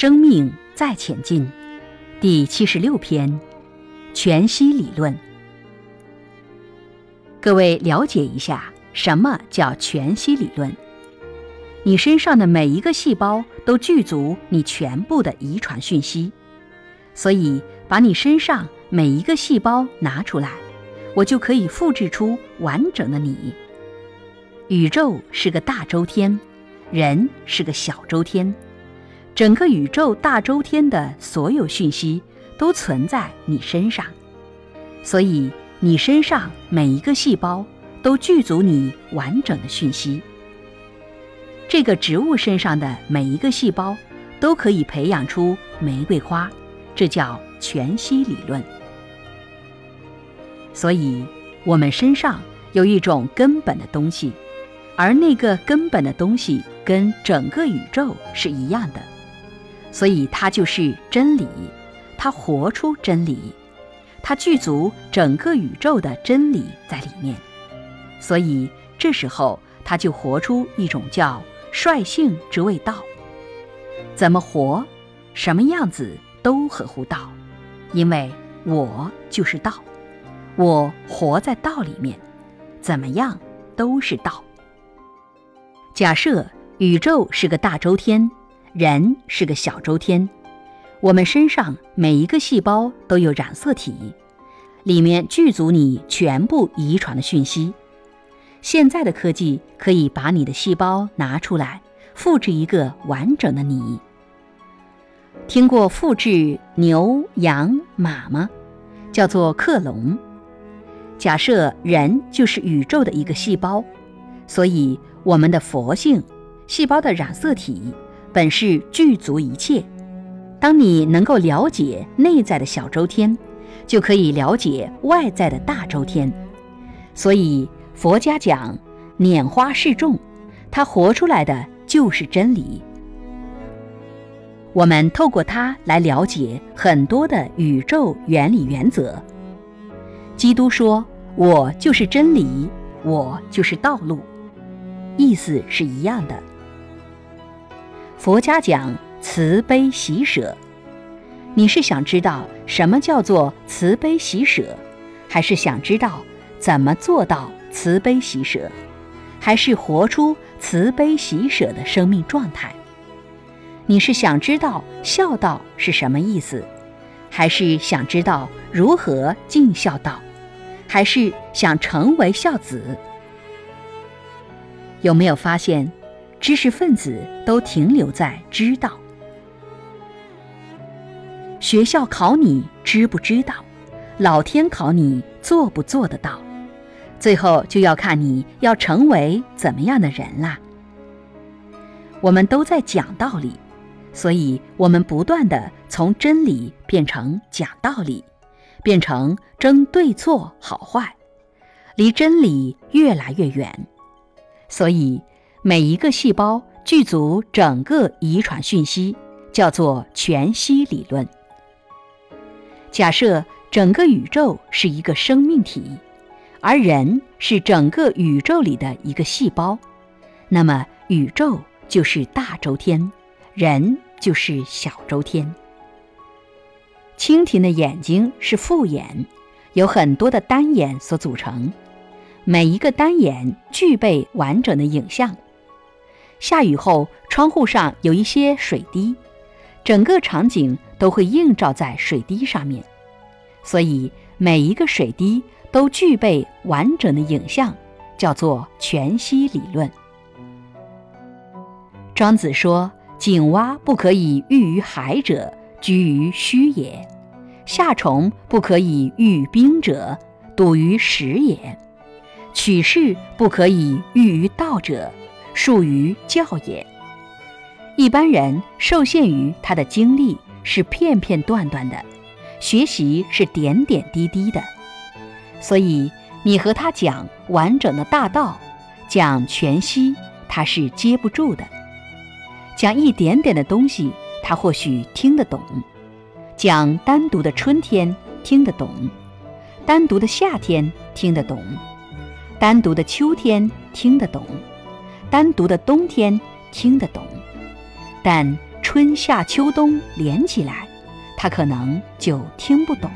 生命再前进，第七十六篇，全息理论。各位了解一下，什么叫全息理论？你身上的每一个细胞都具足你全部的遗传讯息，所以把你身上每一个细胞拿出来，我就可以复制出完整的你。宇宙是个大周天，人是个小周天。整个宇宙大周天的所有讯息都存在你身上，所以你身上每一个细胞都具足你完整的讯息。这个植物身上的每一个细胞都可以培养出玫瑰花，这叫全息理论。所以，我们身上有一种根本的东西，而那个根本的东西跟整个宇宙是一样的。所以它就是真理，它活出真理，它具足整个宇宙的真理在里面。所以这时候它就活出一种叫率性之谓道。怎么活，什么样子都合乎道，因为我就是道，我活在道里面，怎么样都是道。假设宇宙是个大周天。人是个小周天，我们身上每一个细胞都有染色体，里面具足你全部遗传的讯息。现在的科技可以把你的细胞拿出来，复制一个完整的你。听过复制牛、羊、马吗？叫做克隆。假设人就是宇宙的一个细胞，所以我们的佛性细胞的染色体。本是具足一切。当你能够了解内在的小周天，就可以了解外在的大周天。所以佛家讲“拈花示众”，它活出来的就是真理。我们透过它来了解很多的宇宙原理原则。基督说：“我就是真理，我就是道路。”意思是一样的。佛家讲慈悲喜舍，你是想知道什么叫做慈悲喜舍，还是想知道怎么做到慈悲喜舍，还是活出慈悲喜舍的生命状态？你是想知道孝道是什么意思，还是想知道如何尽孝道，还是想成为孝子？有没有发现？知识分子都停留在知道，学校考你知不知道，老天考你做不做得到，最后就要看你要成为怎么样的人啦。我们都在讲道理，所以我们不断的从真理变成讲道理，变成争对错好坏，离真理越来越远，所以。每一个细胞具足整个遗传讯息，叫做全息理论。假设整个宇宙是一个生命体，而人是整个宇宙里的一个细胞，那么宇宙就是大周天，人就是小周天。蜻蜓的眼睛是复眼，由很多的单眼所组成，每一个单眼具备完整的影像。下雨后，窗户上有一些水滴，整个场景都会映照在水滴上面，所以每一个水滴都具备完整的影像，叫做全息理论。庄子说：“井蛙不可以喻于海者，居于虚也；夏虫不可以喻冰者，笃于实也；取士不可以喻于道者。”术于教也。一般人受限于他的经历是片片段段的，学习是点点滴滴的，所以你和他讲完整的大道，讲全息，他是接不住的；讲一点点的东西，他或许听得懂；讲单独的春天听得懂，单独的夏天听得懂，单独的秋天听得懂。单独的冬天听得懂，但春夏秋冬连起来，他可能就听不懂。